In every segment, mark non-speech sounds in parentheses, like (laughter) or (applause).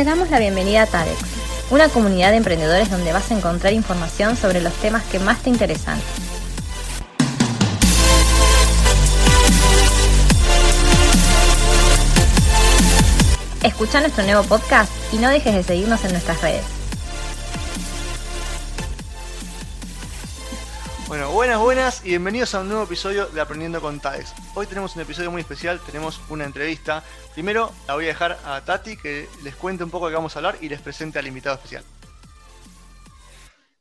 Te damos la bienvenida a TADEX, una comunidad de emprendedores donde vas a encontrar información sobre los temas que más te interesan. Escucha nuestro nuevo podcast y no dejes de seguirnos en nuestras redes. Bueno, buenas, buenas y bienvenidos a un nuevo episodio de Aprendiendo con TADEX. Hoy tenemos un episodio muy especial, tenemos una entrevista. Primero la voy a dejar a Tati que les cuente un poco de qué vamos a hablar y les presente al invitado especial.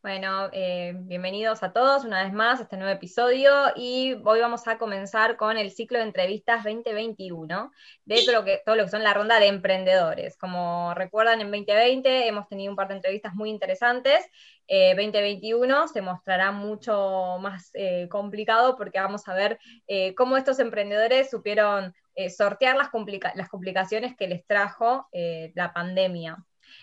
Bueno, eh, bienvenidos a todos una vez más a este nuevo episodio y hoy vamos a comenzar con el ciclo de entrevistas 2021 de todo lo que, todo lo que son la ronda de emprendedores. Como recuerdan, en 2020 hemos tenido un par de entrevistas muy interesantes. 2021 eh, se mostrará mucho más eh, complicado porque vamos a ver cómo estos emprendedores supieron sortear las, las complicaciones que les trajo la pandemia.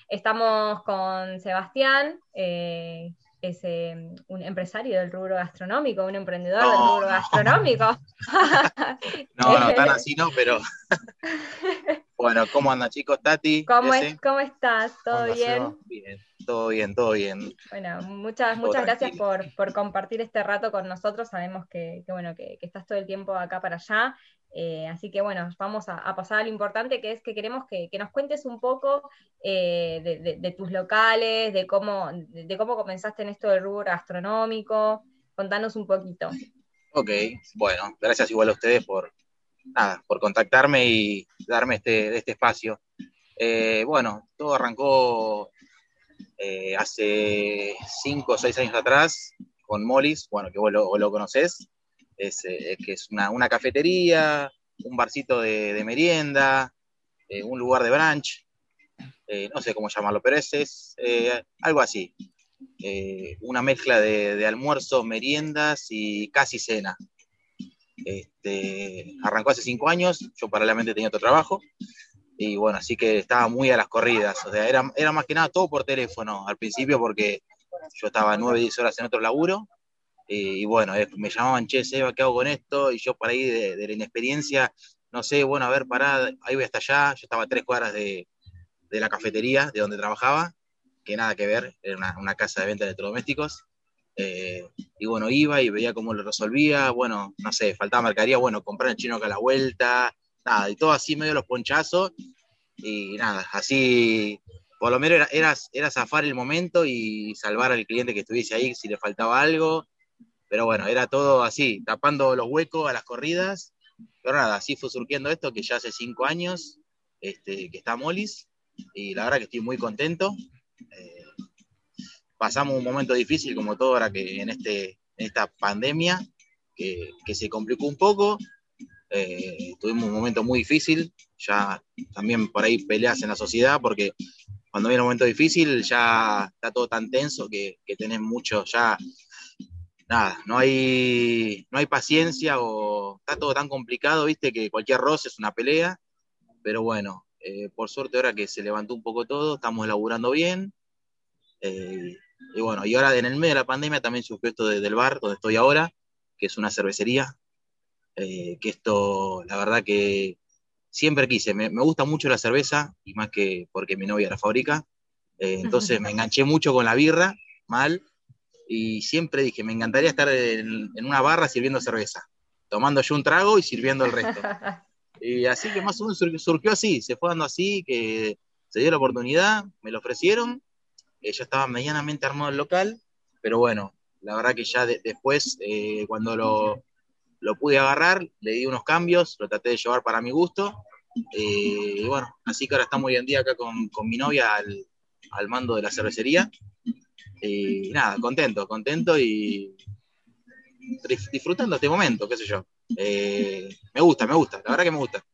Estamos con Sebastián, eh, es eh, un empresario del rubro gastronómico, un emprendedor del rubro gastronómico. (laughs) no, no, tan así no, pero. (laughs) bueno, ¿cómo andan chicos? Tati. ¿Cómo, es, ¿cómo estás? ¿Todo bien? Bien, todo bien, todo bien. Bueno, muchas, muchas gracias por, compartir este rato con nosotros. Sabemos que, bueno, que, estás todo el tiempo acá para allá. Eh, así que bueno, vamos a, pasar a lo importante que es que queremos que, nos cuentes un poco eh, de, tus locales, de cómo, de, cómo comenzaste en esto del rubro gastronómico. Contanos un poquito. Ok, bueno, gracias igual a ustedes por, por contactarme y darme este, este espacio. Eh, bueno, todo arrancó hace cinco o seis años atrás con Molis, bueno, que vos lo, lo conocés es, eh, que es una, cafetería, un barcito de, merienda, eh, un lugar de brunch, eh, no sé cómo llamarlo, pero ese es algo así. una mezcla de, almuerzo, meriendas y casi cena. Este, arrancó hace cinco años, yo paralelamente tenía otro trabajo, y bueno, así que estaba muy a las corridas, o sea, era, era más que nada todo por teléfono al principio porque yo estaba nueve, diez horas en otro laburo, y bueno, me llamaban, che, Seba, ¿qué hago con esto? Y yo por ahí de, la inexperiencia, no sé, bueno, a ver, pará, ahí voy hasta allá. Yo estaba a tres cuadras de, la cafetería de donde trabajaba, que nada que ver, era una, casa de venta de electrodomésticos. Eh, y bueno, iba y veía cómo lo resolvía. Bueno, no sé, faltaba mercadería, bueno, comprar el chino acá a la vuelta, nada, y todo así medio los ponchazos. Y nada, así, por lo menos era, era, era zafar el momento y salvar al cliente que estuviese ahí si le faltaba algo pero bueno, era todo así, tapando los huecos a las corridas. Pero nada, así fue surgiendo esto, que ya hace cinco años este, que está Molis, y la verdad que estoy muy contento. Eh, pasamos un momento difícil, como todo ahora que en, este, esta pandemia, que, se complicó un poco. Eh, tuvimos un momento muy difícil, ya también por ahí peleas en la sociedad, porque cuando viene un momento difícil ya está todo tan tenso que, que tenés mucho ya nada, no hay, no hay paciencia o está todo tan complicado, viste, que cualquier roce es una pelea, pero bueno, eh, por suerte ahora que se levantó un poco todo, estamos laburando bien, eh, y bueno, y ahora en el medio de la pandemia también surgió esto del bar donde estoy ahora, que es una cervecería, eh, que esto, la verdad que siempre quise, me, me, gusta mucho la cerveza, y más que porque mi novia la fabrica, entonces (laughs) me enganché mucho con la birra, mal, y siempre dije, me encantaría estar en, una barra sirviendo cerveza, tomando yo un trago y sirviendo el resto. (laughs) y así que más o menos surgió así, se fue dando así, que se dio la oportunidad, me lo ofrecieron, eh, ya estaba medianamente armado el local, pero bueno, la verdad que ya después, eh, cuando lo, lo, pude agarrar, le di unos cambios, lo traté de llevar para mi gusto, eh, y bueno, así que ahora estamos hoy en día acá con, con mi novia al, al mando de la cervecería, y nada, contento, contento y disfrutando este momento, qué sé yo. Eh, me gusta, me gusta, la verdad que me gusta.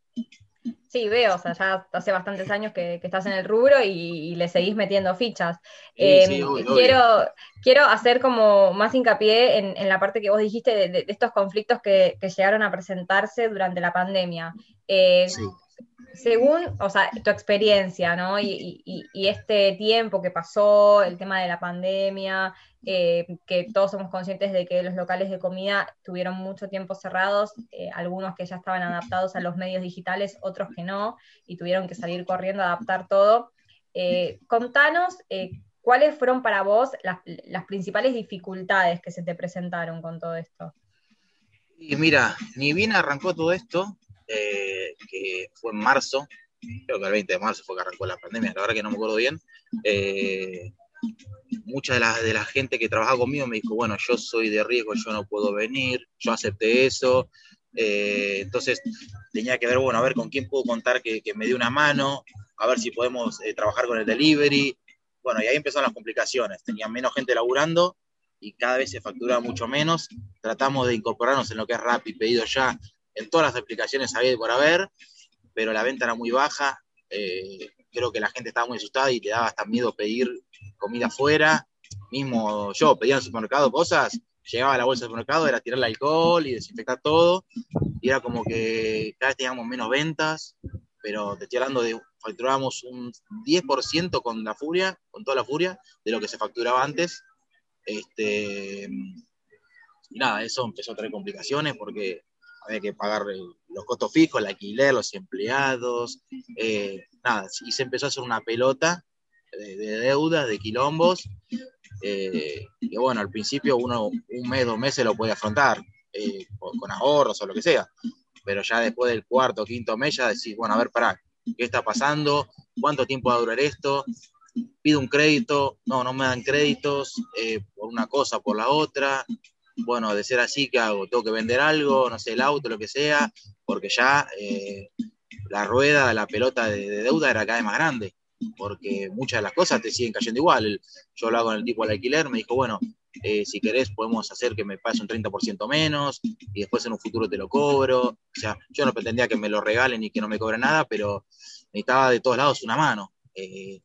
Sí, veo, o sea, ya hace bastantes años que, estás en el rubro y, le seguís metiendo fichas. Em, quiero, quiero hacer como más hincapié en, la parte que vos dijiste de, estos conflictos que, llegaron a presentarse durante la pandemia. Eh, según, o sea, tu experiencia, ¿no? Y, este tiempo que pasó, el tema de la pandemia, eh, que todos somos conscientes de que los locales de comida tuvieron mucho tiempo cerrados, eh, algunos que ya estaban adaptados a los medios digitales, otros que no, y tuvieron que salir corriendo a adaptar todo. Eh, contanos cuáles fueron para vos las, principales dificultades que se te presentaron con todo esto. Y mira, ni bien arrancó todo esto, que fue en marzo, creo que el 20 de marzo fue que arrancó la pandemia, la verdad que no me acuerdo bien, mucha de la, de la gente que trabajaba conmigo me dijo, bueno, yo soy de riesgo, yo no puedo venir, yo acepté eso, eh, entonces tenía que ver, bueno, a ver con quién puedo contar que, me dé una mano, a ver si podemos eh, trabajar con el delivery. Bueno, y ahí empezaron las complicaciones. Tenía menos gente laburando y cada vez se facturaba mucho menos. Tratamos de incorporarnos en lo que es Rappi, pedido ya, en todas las aplicaciones había por haber, pero la venta era muy baja. Eh, creo que la gente estaba muy asustada y te daba hasta miedo pedir comida afuera. Mismo yo pedía en el supermercado cosas llegaba a la bolsa del supermercado, era tirar el alcohol y desinfectar todo, y era como que cada vez teníamos menos ventas, pero te estoy hablando de, facturábamos un 10% con la furia, con toda la furia, de lo que se facturaba antes. Este, y nada, eso empezó a traer complicaciones porque había que pagar los costos fijos, el alquiler, los empleados, eh, nada, y se empezó a hacer una pelota de, de deudas, de quilombos, eh, y bueno, al principio uno un mes, dos meses lo puede afrontar eh, con, ahorros o lo que sea, pero ya después del cuarto, quinto mes ya decís, bueno, a ver, pará, ¿qué está pasando? ¿Cuánto tiempo va a durar esto? Pido un crédito, no, no me dan créditos eh, por una cosa, por la otra. Bueno, de ser así, ¿qué hago? Tengo que vender algo, no sé, el auto, lo que sea, porque ya la rueda, la pelota de, de deuda era cada vez más grande porque muchas de las cosas te siguen cayendo igual. Yo lo con el tipo al alquiler, me dijo, bueno, eh, si querés podemos hacer que me pase un 30% menos y después en un futuro te lo cobro. O sea, yo no pretendía que me lo regalen y que no me cobre nada, pero necesitaba de todos lados una mano. Eh,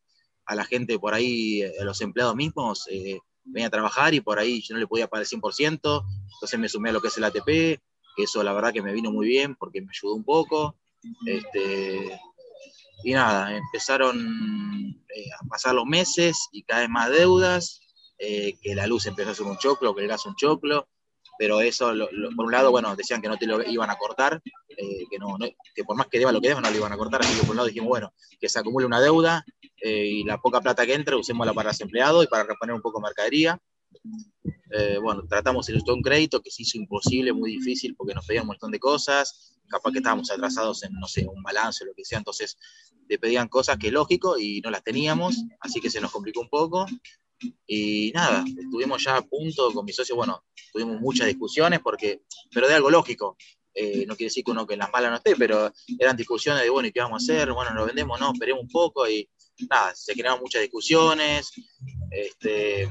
a la gente por ahí, a los empleados mismos, eh, venía a trabajar y por ahí yo no le podía pagar el 100%, entonces me sumé a lo que es el ATP, que eso la verdad que me vino muy bien porque me ayudó un poco. Este, y nada, empezaron eh, a pasar los meses y cada vez más deudas, eh, que la luz empezó a ser un choclo, que el gas un choclo, pero eso, por un lado, bueno, decían que no te lo iban a cortar, eh, que, no, que por más que deba lo que deba, no lo iban a cortar, así que por un lado dijimos, bueno, que se acumule una deuda y la poca plata que entre, usémosla para los empleados y para reponer un poco mercadería. bueno, tratamos el un crédito que se hizo imposible, muy difícil, porque nos pedían un montón de cosas, capaz que estábamos atrasados en, no sé, un balance o lo que sea, entonces te pedían cosas que lógico y no las teníamos, así que se nos complicó un poco. Y nada, estuvimos ya a punto con mi socio, bueno, tuvimos muchas discusiones, porque, pero de algo lógico. Eh, no quiere decir que uno que en las malas no esté, pero eran discusiones de, bueno, ¿y qué vamos a hacer? Bueno, lo vendemos, no, esperemos un poco y nada, se generaron muchas discusiones. Este,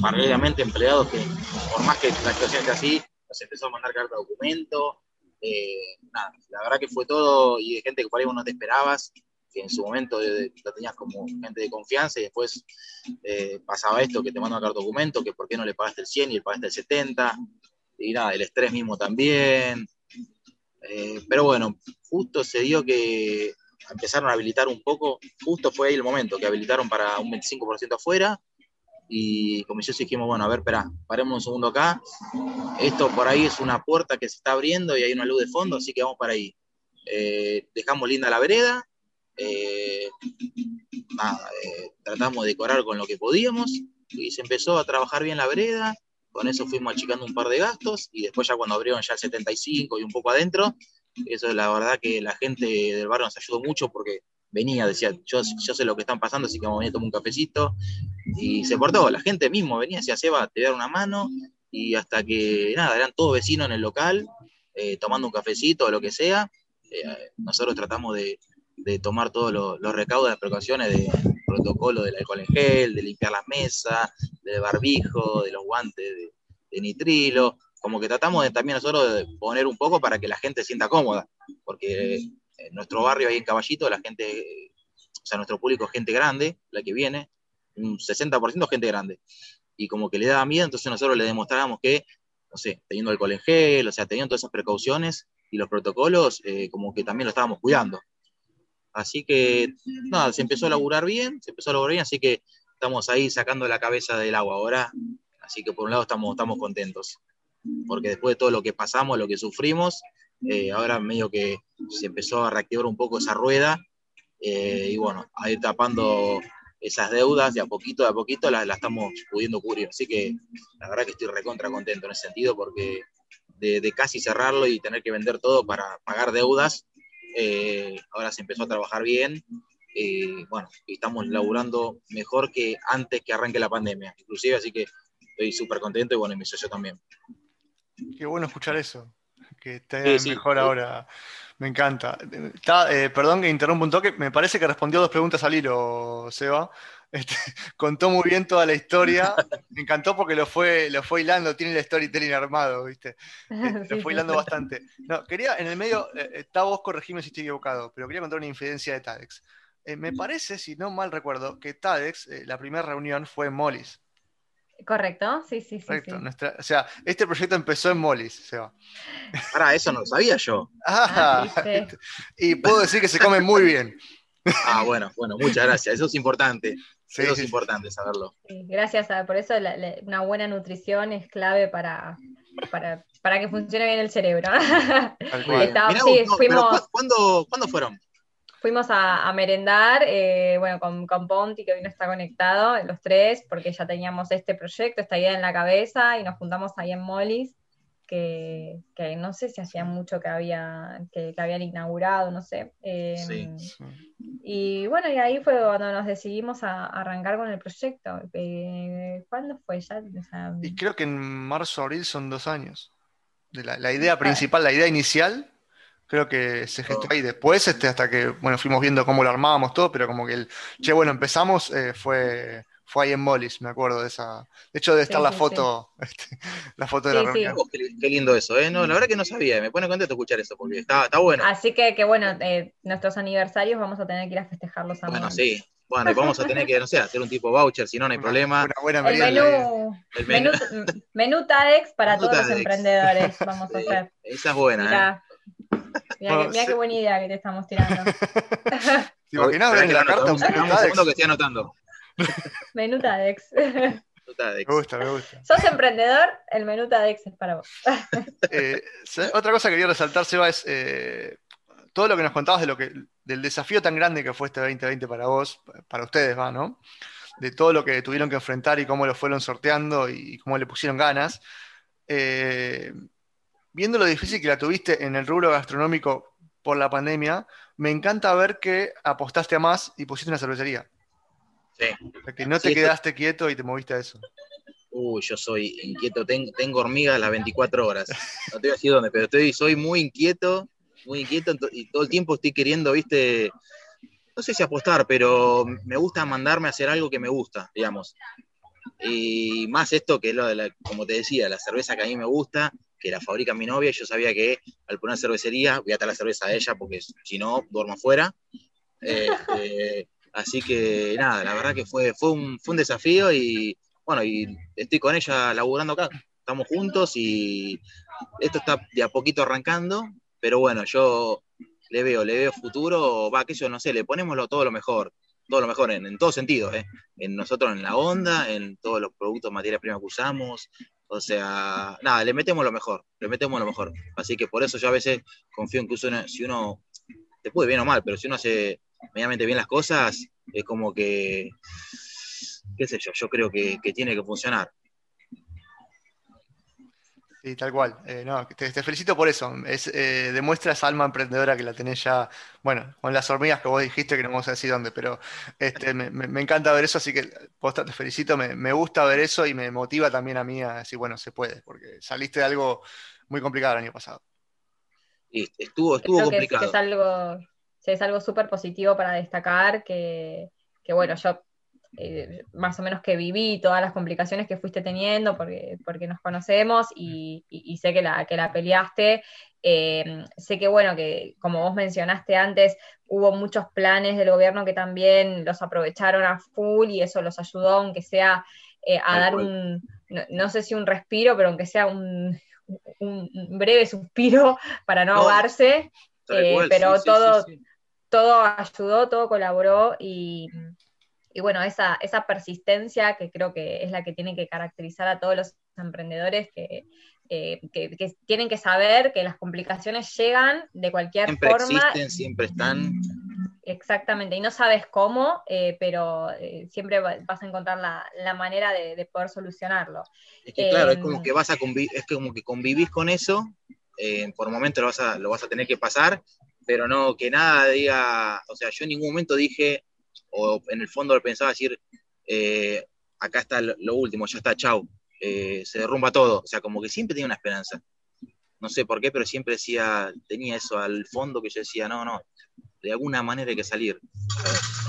paralelamente empleados que, por más que la situación esté así, nos empezó a mandar carta de documento, eh, nada, la verdad que fue todo y de gente que por ahí no te esperabas, que en su momento lo tenías como gente de confianza y después eh, pasaba esto, que te mandan carta documento, que por qué no le pagaste el 100 y le pagaste el 70, y nada, el estrés mismo también. Eh, pero bueno, justo se dio que empezaron a habilitar un poco, justo fue ahí el momento que habilitaron para un 25% afuera y como yo dijimos, bueno, a ver, espera, paremos un segundo acá. Esto por ahí es una puerta que se está abriendo y hay una luz de fondo, así que vamos para ahí. Eh, dejamos linda la vereda. Eh, eh, tratamos de decorar con lo que podíamos y se empezó a trabajar bien la vereda. Con eso fuimos achicando un par de gastos y después ya cuando abrieron ya el 75 y un poco adentro, eso es la verdad que la gente del barrio nos ayudó mucho porque venía, decía, yo, yo sé lo que están pasando, así que vamos a venir a tomar un cafecito. Y se portó, la gente mismo venía, decía, Seba, te voy una mano. Y hasta que, nada, eran todos vecinos en el local, eh, tomando un cafecito o lo que sea. Eh, nosotros tratamos de, tomar todos los recaudos, las precauciones de protocolo del alcohol en gel, de limpiar las mesas, del barbijo, de los guantes de nitrilo. Como que tratamos de, también nosotros de poner un poco para que la gente se sienta cómoda, porque en nuestro barrio ahí en Caballito, la gente, o sea, nuestro público es gente grande, la que viene, un 60% gente grande. Y como que le daba miedo, entonces nosotros le demostrábamos que, no sé, teniendo alcohol en gel, o sea, teniendo todas esas precauciones y los protocolos, eh, como que también lo estábamos cuidando. Así que, nada, se empezó a laburar bien, se empezó a laburar bien, así que estamos ahí sacando la cabeza del agua ahora. Así que por un lado estamos, estamos contentos, porque después de todo lo que pasamos, lo que sufrimos, eh, ahora medio que se empezó a reactivar un poco esa rueda eh, y bueno, a ir tapando esas deudas de a poquito, de a poquito las, estamos pudiendo cubrir. Así que la verdad que estoy recontra contento en ese sentido porque de, casi cerrarlo y tener que vender todo para pagar deudas, eh, ahora se empezó a trabajar bien. y bueno, estamos laburando mejor que antes que arranque la pandemia, inclusive, así que estoy súper contento y bueno, y mi socio también. Qué bueno escuchar eso, que esté mejor ahora. Me encanta. Eh, perdón que interrumpa un toque, me parece que respondió dos preguntas al hilo, Seba. Este, (laughs) contó muy bien toda la historia. Me encantó porque lo fue, lo fue hilando, tiene el storytelling armado, ¿viste? Este, (laughs) lo fue hilando bastante. No, quería, en el medio, eh, está vos corregime si estoy equivocado, pero quería contar una infidencia de TADEX. Eh, me parece, si no mal recuerdo, que TADEX, la primera reunión fue en Mollis. Correcto, sí, sí, sí. Correcto. o sea, este proyecto empezó en Mollis, Seba. Para eso no lo sabía yo. (laughs) Ah, ah y puedo decir que se come muy bien. (laughs) Ah, bueno, bueno, muchas gracias. Eso es importante. eso es importante saberlo. gracias, por eso una buena nutrición es clave para, para, que funcione bien el cerebro. ¿cuándo fueron? Fuimos a, merendar, eh, bueno, con, con, Ponti, que hoy no está conectado, los tres, porque ya teníamos este proyecto, esta idea en la cabeza, y nos juntamos ahí en Mollis, que, no sé si hacía mucho que, había, que, habían inaugurado, no sé. Em, y bueno, y ahí fue cuando nos decidimos a, arrancar con el proyecto. Eh, ¿Cuándo fue ya? y creo que en marzo, abril son dos años. De la, la idea principal, la idea inicial creo que se gestó ahí después, este, hasta que, bueno, fuimos viendo cómo lo armábamos todo, pero como que el, che, bueno, empezamos, eh, fue, fue ahí en Mollis, me acuerdo de esa. De hecho, debe estar la foto, (laughs) este, la foto de la reunión. Oh, qué, lindo eso, ¿eh? No, la verdad que no sabía, me pone contento escuchar eso, porque está, está bueno. Así que, que bueno, eh, nuestros aniversarios vamos a tener que ir a festejarlos a Bueno, sí. Bueno, vamos a tener que, no sé, hacer un tipo voucher, si no, no hay problema. Una buena el menú, el menú, menú, (laughs) TADEX para todos los emprendedores, vamos a hacer. Esa es buena, ¿eh? Mira, qué, buena idea que te estamos tirando. (laughs) ¿Te imaginas ver la carta un segundo que estoy anotando. Menú Tadex. Me gusta, me gusta. ¿Sos emprendedor? El menú Tadex es para vos. Eh, otra cosa que quería resaltar, Seba, es eh, todo lo que nos contabas de lo que, del desafío tan grande que fue este 2020 para vos, para ustedes, va, ¿no? De todo lo que tuvieron que enfrentar y cómo lo fueron sorteando y cómo le pusieron ganas. Eh, viendo lo difícil que la tuviste en el rubro gastronómico por la pandemia, me encanta ver que apostaste a más y pusiste una cervecería. Sí. que no te quedaste quieto y te moviste a eso. Uy, yo soy inquieto, tengo, tengo hormigas las 24 horas. No te voy a decir dónde, pero estoy, soy muy inquieto, muy inquieto y todo el tiempo estoy queriendo, viste, no sé si apostar, pero me gusta mandarme a hacer algo que me gusta, digamos. Y más esto que es lo de la, como te decía, la cerveza que a mí me gusta, que la fabrica mi novia, y yo sabía que al poner cervecería voy a dar la cerveza a ella, porque si no, duermo afuera. Este, así que nada, la verdad que fue, fue, un, fue un desafío y bueno, y estoy con ella laburando acá. Estamos juntos y esto está de a poquito arrancando, pero bueno, yo le veo, le veo futuro, va, que yo no sé, le ponemos todo lo mejor, todo lo mejor en, en todos sentidos, ¿eh? en nosotros en la onda, en todos los productos, materias primas que usamos, o sea, nada, le metemos lo mejor, le metemos lo mejor. Así que por eso yo a veces confío en que si uno, te puede bien o mal, pero si uno hace medianamente bien las cosas, es como que, qué sé yo, yo creo que tiene que funcionar. Sí, tal cual. Eh, no, te, felicito por eso. Es, eh, demuestra esa alma emprendedora que la tenés ya, bueno, con las hormigas que vos dijiste, que no vamos a decir dónde, pero este, me, encanta ver eso, así que posta, te felicito, me, gusta ver eso y me motiva también a mí a decir, bueno, se puede, porque saliste de algo muy complicado el año pasado. Y estuvo, estuvo complicado. es, algo, es algo súper positivo para destacar, que, que bueno, yo eh, más o menos que viví todas las complicaciones que fuiste teniendo porque, porque nos conocemos y, sé que la, que la peleaste. Eh, sé que, bueno, que como vos mencionaste antes, hubo muchos planes del gobierno que también los aprovecharon a full y eso los ayudó, aunque sea eh, a dar un, no, sé si un respiro, pero aunque sea un, breve suspiro (laughs) para no, ahogarse. pero todo, todo ayudó, todo colaboró y y bueno, esa, esa persistencia que creo que es la que tiene que caracterizar a todos los emprendedores que, tienen que saber que las complicaciones llegan de cualquier siempre forma. Existen, siempre están. Exactamente, y no sabes cómo, eh, pero eh, siempre vas a encontrar la, manera de, poder solucionarlo. Es que claro, es como que vas a es como que convivís con eso, eh, por momentos lo vas, a, lo vas a tener que pasar, pero no que nada diga, o sea, yo en ningún momento dije, o en el fondo pensaba decir, acá está lo, último, ya está, chau, se derrumba todo, o sea, como que siempre tenía una esperanza. No sé por qué, pero siempre decía, tenía eso al fondo que yo decía, no, no, de alguna manera hay que salir.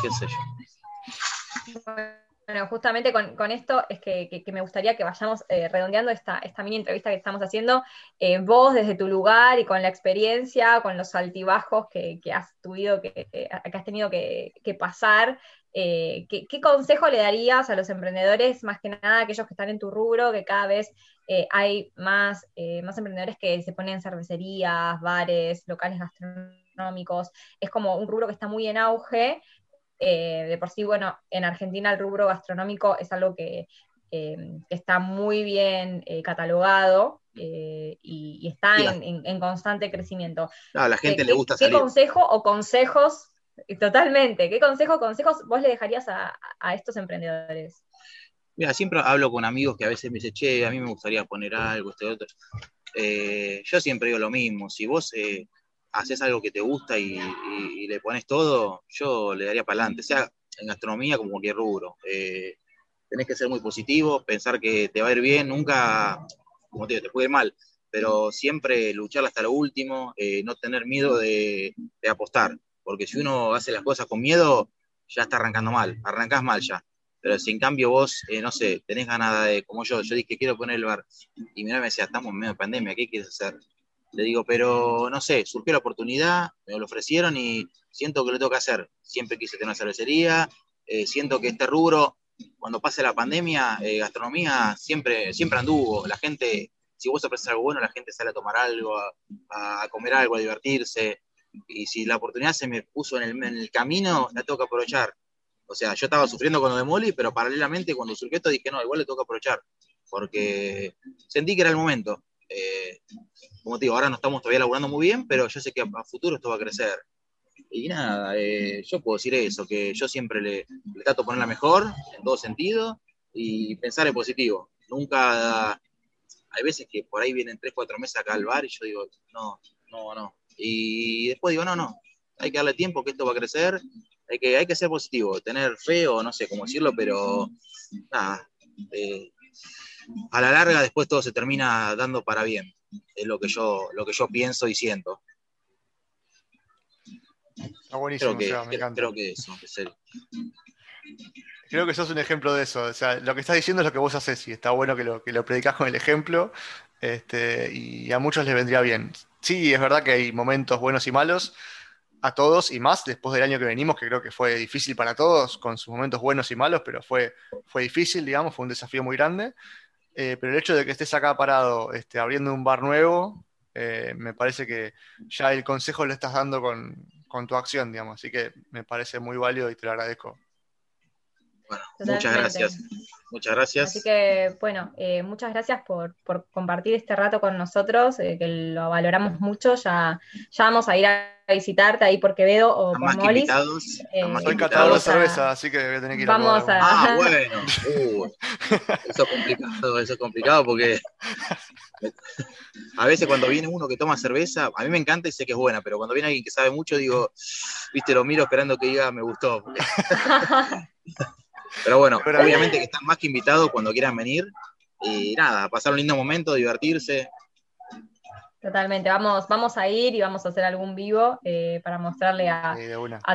¿Qué sé yo? Bueno, justamente con, esto es que, me gustaría que vayamos eh, redondeando esta, esta mini entrevista que estamos haciendo. Eh, vos, desde tu lugar y con la experiencia, con los altibajos que, has, tuvido, que, has tenido que, pasar, eh, ¿qué, consejo le darías a los emprendedores, más que nada aquellos que están en tu rubro, que cada vez hay más, más emprendedores que se ponen cervecerías, bares, locales gastronómicos? es como un rubro que está muy en auge. Eh, de por sí, bueno, en Argentina el rubro gastronómico es algo que, está muy bien eh, catalogado eh, y, está en, constante crecimiento. a la gente le gusta ¿Qué consejo o consejos, totalmente, qué consejo o consejos vos le dejarías a, estos emprendedores? Mira, siempre hablo con amigos que a veces me dicen, che, a mí me gustaría poner algo, este otro. yo siempre digo lo mismo, si vos haces algo que te gusta y, le pones todo, yo le daría para adelante, sea en gastronomía como cualquier rubro. Eh, tenés que ser muy positivo, pensar que te va a ir bien, nunca, como te digo, te puede ir mal, pero siempre luchar hasta lo último, eh, no tener miedo de, apostar, porque si uno hace las cosas con miedo, ya está arrancando mal, arrancás mal ya. Pero si en cambio vos, eh, no sé, tenés ganas de, como yo, yo dije quiero poner el bar, y mi me decía, estamos en medio de pandemia, ¿qué quieres hacer? Le digo, pero no sé, surgió la oportunidad, me lo ofrecieron y siento que lo tengo que hacer. Siempre quise tener una cervecería, eh, siento que este rubro, cuando pase la pandemia, eh, gastronomía siempre, siempre anduvo. La gente, si vos ofreces algo bueno, la gente sale a tomar algo, a, comer algo, a divertirse. Y si la oportunidad se me puso en el, en el camino, la tengo que aprovechar. O sea, yo estaba sufriendo con lo de Molly, pero paralelamente cuando surgió esto dije, no, igual le tengo que aprovechar, porque sentí que era el momento. Eh, como te digo, ahora no estamos todavía laburando muy bien, pero yo sé que a, futuro esto va a crecer. Y nada, eh, yo puedo decir eso, que yo siempre le, trato de poner la mejor en todo sentido y pensar en positivo. Nunca, hay veces que por ahí vienen tres, cuatro meses acá al bar y yo digo, no, no, no. Y después digo, no, no, hay que darle tiempo que esto va a crecer, hay que, hay que ser positivo, tener fe o no sé cómo decirlo, pero nada, eh, a la larga después todo se termina dando para bien. Es lo que yo, lo que yo pienso y siento. Está buenísimo, creo que, me encanta. Creo que eso, Creo que sos un ejemplo de eso. O sea, lo que estás diciendo es lo que vos haces y está bueno que lo, que lo predicás con el ejemplo. Este, y a muchos les vendría bien. Sí, es verdad que hay momentos buenos y malos a todos y más después del año que venimos, que creo que fue difícil para todos, con sus momentos buenos y malos, pero fue, fue difícil, digamos, fue un desafío muy grande. Eh, pero el hecho de que estés acá parado este, abriendo un bar nuevo, eh, me parece que ya el consejo lo estás dando con, tu acción, digamos. Así que me parece muy válido y te lo agradezco. Bueno, muchas gracias. Muchas gracias. Así que, bueno, eh, muchas gracias por, compartir este rato con nosotros, que lo valoramos mucho. Ya, ya vamos a ir a visitarte ahí por Quevedo o por Molis. Eh, Soy catador de cerveza, así que voy a tener que ir vamos a, Ah, (laughs) bueno. Uh, eso es complicado, eso es complicado porque a veces cuando viene uno que toma cerveza, a mí me encanta y sé que es buena, pero cuando viene alguien que sabe mucho, digo, viste, lo miro esperando que diga me gustó. (laughs) pero bueno, obviamente que están más que invitados cuando quieran venir. Y nada, pasar un lindo momento, divertirse. Totalmente, vamos, vamos a ir y vamos a hacer algún vivo eh, para mostrarle a,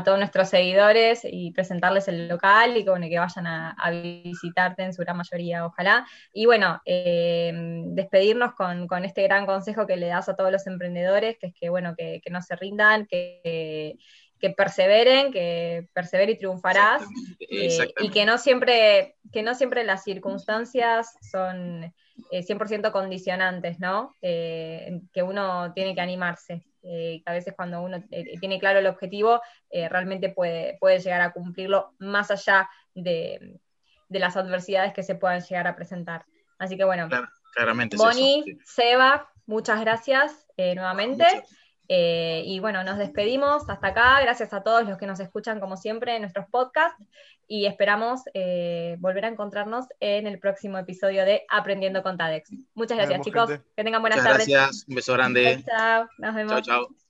todos nuestros seguidores y presentarles el local y que, que vayan a, visitarte en su gran mayoría, ojalá. Y bueno, eh, despedirnos con, este gran consejo que le das a todos los emprendedores, que es que bueno, que, no se rindan, que, que perseveren, que persevere y triunfarás, eh, y que no siempre, que no siempre las circunstancias son 100% eh, condicionantes, ¿no? Eh, que uno tiene que animarse. Eh, a veces cuando uno tiene claro el objetivo, realmente puede, puede llegar a cumplirlo más allá de, las adversidades que se puedan llegar a presentar. Así que bueno, claramente Moni, Seba, muchas gracias nuevamente. Eh, y bueno, nos despedimos hasta acá. Gracias a todos los que nos escuchan, como siempre, en nuestros podcasts. Y esperamos eh, volver a encontrarnos en el próximo episodio de Aprendiendo con TADEX. Muchas gracias, chicos. Que tengan buenas Muchas tardes. Gracias, un beso grande. Chao, nos vemos. Chao, chao.